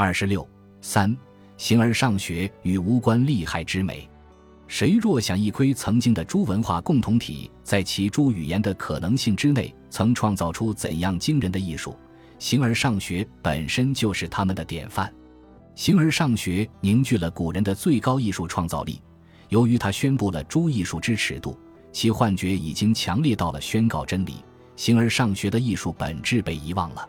二十六三，形而上学与无关利害之美。谁若想一窥曾经的诸文化共同体在其诸语言的可能性之内，曾创造出怎样惊人的艺术，形而上学本身就是他们的典范。形而上学凝聚了古人的最高艺术创造力。由于他宣布了诸艺术之尺度，其幻觉已经强烈到了宣告真理。形而上学的艺术本质被遗忘了。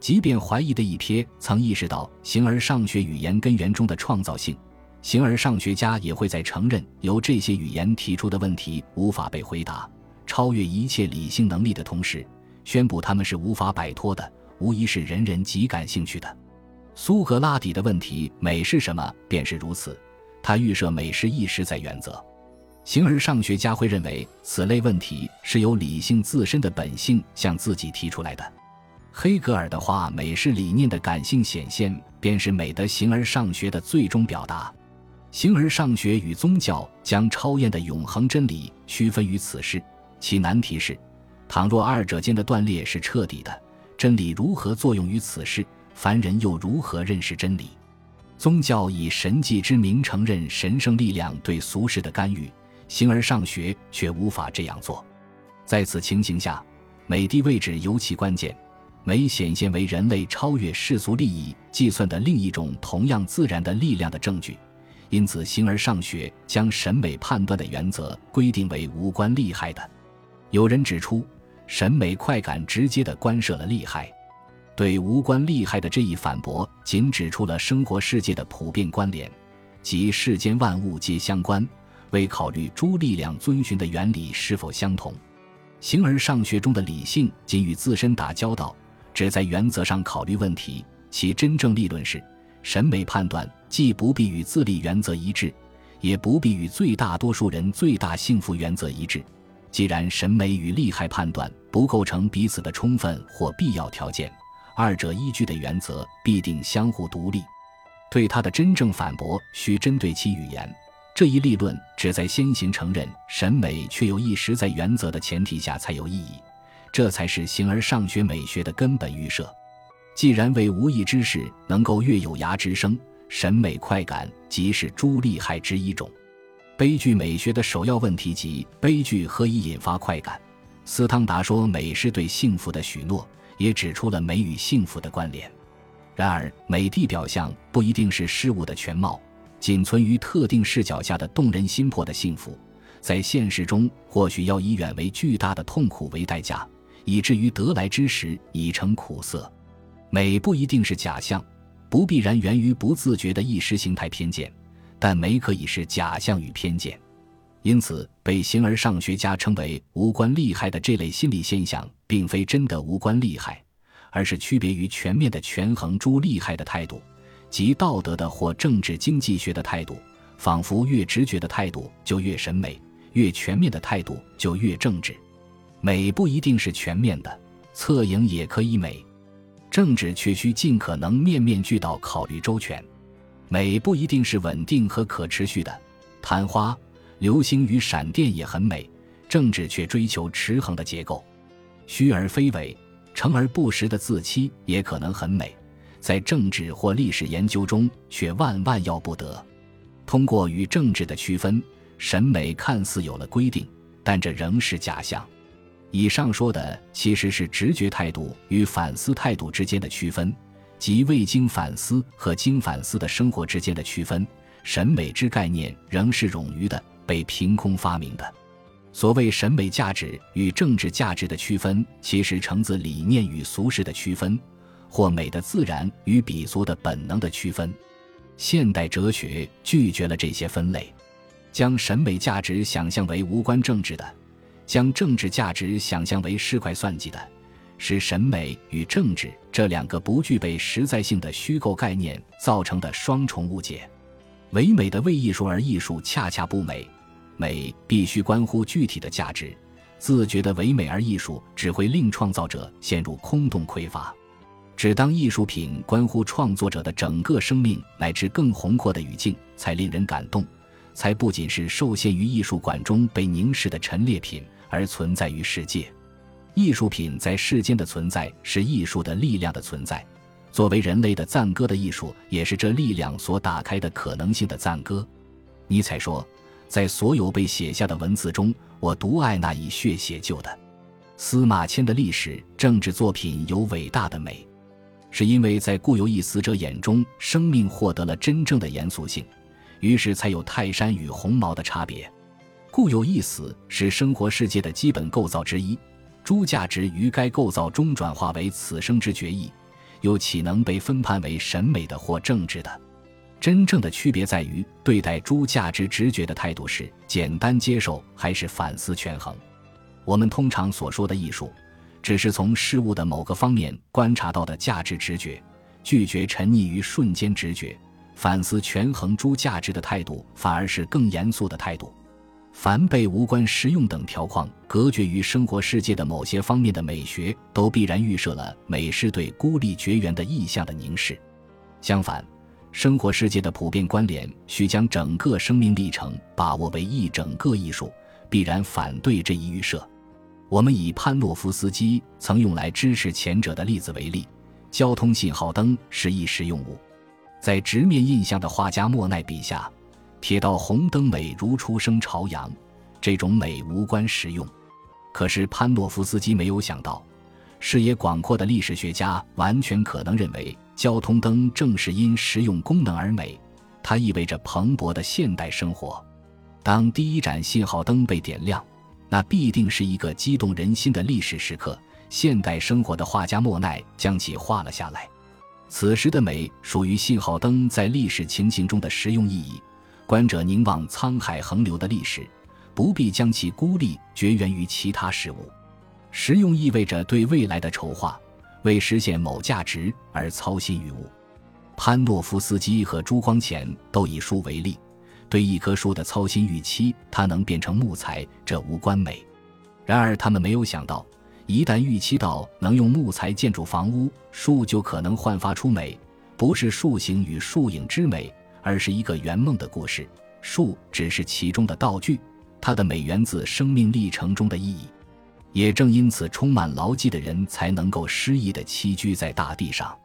即便怀疑的一瞥曾意识到形而上学语言根源中的创造性，形而上学家也会在承认由这些语言提出的问题无法被回答、超越一切理性能力的同时，宣布他们是无法摆脱的，无疑是人人极感兴趣的。苏格拉底的问题“美是什么”便是如此，他预设美是一实在原则。形而上学家会认为此类问题是由理性自身的本性向自己提出来的。黑格尔的话：“美是理念的感性显现，便是美的形而上学的最终表达。形而上学与宗教将超验的永恒真理区分于此事，其难题是：倘若二者间的断裂是彻底的，真理如何作用于此事？凡人又如何认识真理？宗教以神迹之名承认神圣力量对俗世的干预，形而上学却无法这样做。在此情形下，美的位置尤其关键。”美显现为人类超越世俗利益计算的另一种同样自然的力量的证据，因此形而上学将审美判断的原则规定为无关利害的。有人指出，审美快感直接的关涉了利害。对无关利害的这一反驳，仅指出了生活世界的普遍关联，即世间万物皆相关，未考虑诸力量遵循的原理是否相同。形而上学中的理性仅与自身打交道。只在原则上考虑问题，其真正立论是：审美判断既不必与自立原则一致，也不必与最大多数人最大幸福原则一致。既然审美与利害判断不构成彼此的充分或必要条件，二者依据的原则必定相互独立。对他的真正反驳，需针对其语言。这一立论只在先行承认审美却有一实在原则的前提下才有意义。这才是形而上学美学的根本预设。既然为无益之事能够悦有涯之声，审美快感即是诸利害之一种。悲剧美学的首要问题即悲剧何以引发快感？斯汤达说美是对幸福的许诺，也指出了美与幸福的关联。然而，美的表象不一定是事物的全貌，仅存于特定视角下的动人心魄的幸福，在现实中或许要以远为巨大的痛苦为代价。以至于得来之时已成苦涩，美不一定是假象，不必然源于不自觉的意识形态偏见，但美可以是假象与偏见。因此，被形而上学家称为无关利害的这类心理现象，并非真的无关利害，而是区别于全面的权衡诸利害的态度，即道德的或政治经济学的态度。仿佛越直觉的态度就越审美，越全面的态度就越政治。美不一定是全面的，侧影也可以美；政治却需尽可能面面俱到，考虑周全。美不一定是稳定和可持续的，昙花、流星与闪电也很美；政治却追求持衡的结构。虚而非伪、诚而不实的自欺也可能很美，在政治或历史研究中却万万要不得。通过与政治的区分，审美看似有了规定，但这仍是假象。以上说的其实是直觉态度与反思态度之间的区分，即未经反思和经反思的生活之间的区分。审美之概念仍是冗余的，被凭空发明的。所谓审美价值与政治价值的区分，其实成自理念与俗世的区分，或美的自然与鄙俗的本能的区分。现代哲学拒绝了这些分类，将审美价值想象为无关政治的。将政治价值想象为市侩算计的，是审美与政治这两个不具备实在性的虚构概念造成的双重误解。唯美的为艺术而艺术恰恰不美，美必须关乎具体的价值。自觉的唯美而艺术只会令创造者陷入空洞匮乏。只当艺术品关乎创作者的整个生命乃至更宏阔的语境，才令人感动，才不仅是受限于艺术馆中被凝视的陈列品。而存在于世界，艺术品在世间的存在是艺术的力量的存在，作为人类的赞歌的艺术，也是这力量所打开的可能性的赞歌。尼采说，在所有被写下的文字中，我独爱那以血写就的司马迁的历史政治作品有伟大的美，是因为在固有一死者眼中，生命获得了真正的严肃性，于是才有泰山与鸿毛的差别。固有一死是生活世界的基本构造之一，诸价值于该构造中转化为此生之决议，又岂能被分判为审美的或政治的？真正的区别在于对待诸价值直觉的态度是简单接受还是反思权衡。我们通常所说的艺术，只是从事物的某个方面观察到的价值直觉，拒绝沉溺于瞬间直觉，反思权衡诸价值的态度，反而是更严肃的态度。凡被无关实用等条框隔绝于生活世界的某些方面的美学，都必然预设了美是对孤立绝缘的意象的凝视。相反，生活世界的普遍关联需将整个生命历程把握为一整个艺术，必然反对这一预设。我们以潘诺夫斯基曾用来支持前者的例子为例，交通信号灯是一实用物，在直面印象的画家莫奈笔下。铁道红灯美如初升朝阳，这种美无关实用。可是潘诺夫斯基没有想到，视野广阔的历史学家完全可能认为，交通灯正是因实用功能而美。它意味着蓬勃的现代生活。当第一盏信号灯被点亮，那必定是一个激动人心的历史时刻。现代生活的画家莫奈将其画了下来。此时的美属于信号灯在历史情形中的实用意义。观者凝望沧海横流的历史，不必将其孤立绝缘于其他事物。实用意味着对未来的筹划，为实现某价值而操心于物。潘诺夫斯基和朱光潜都以树为例，对一棵树的操心预期，它能变成木材，这无关美。然而他们没有想到，一旦预期到能用木材建筑房屋，树就可能焕发出美，不是树形与树影之美。而是一个圆梦的故事，树只是其中的道具，它的美源自生命历程中的意义。也正因此，充满牢记的人才能够诗意地栖居在大地上。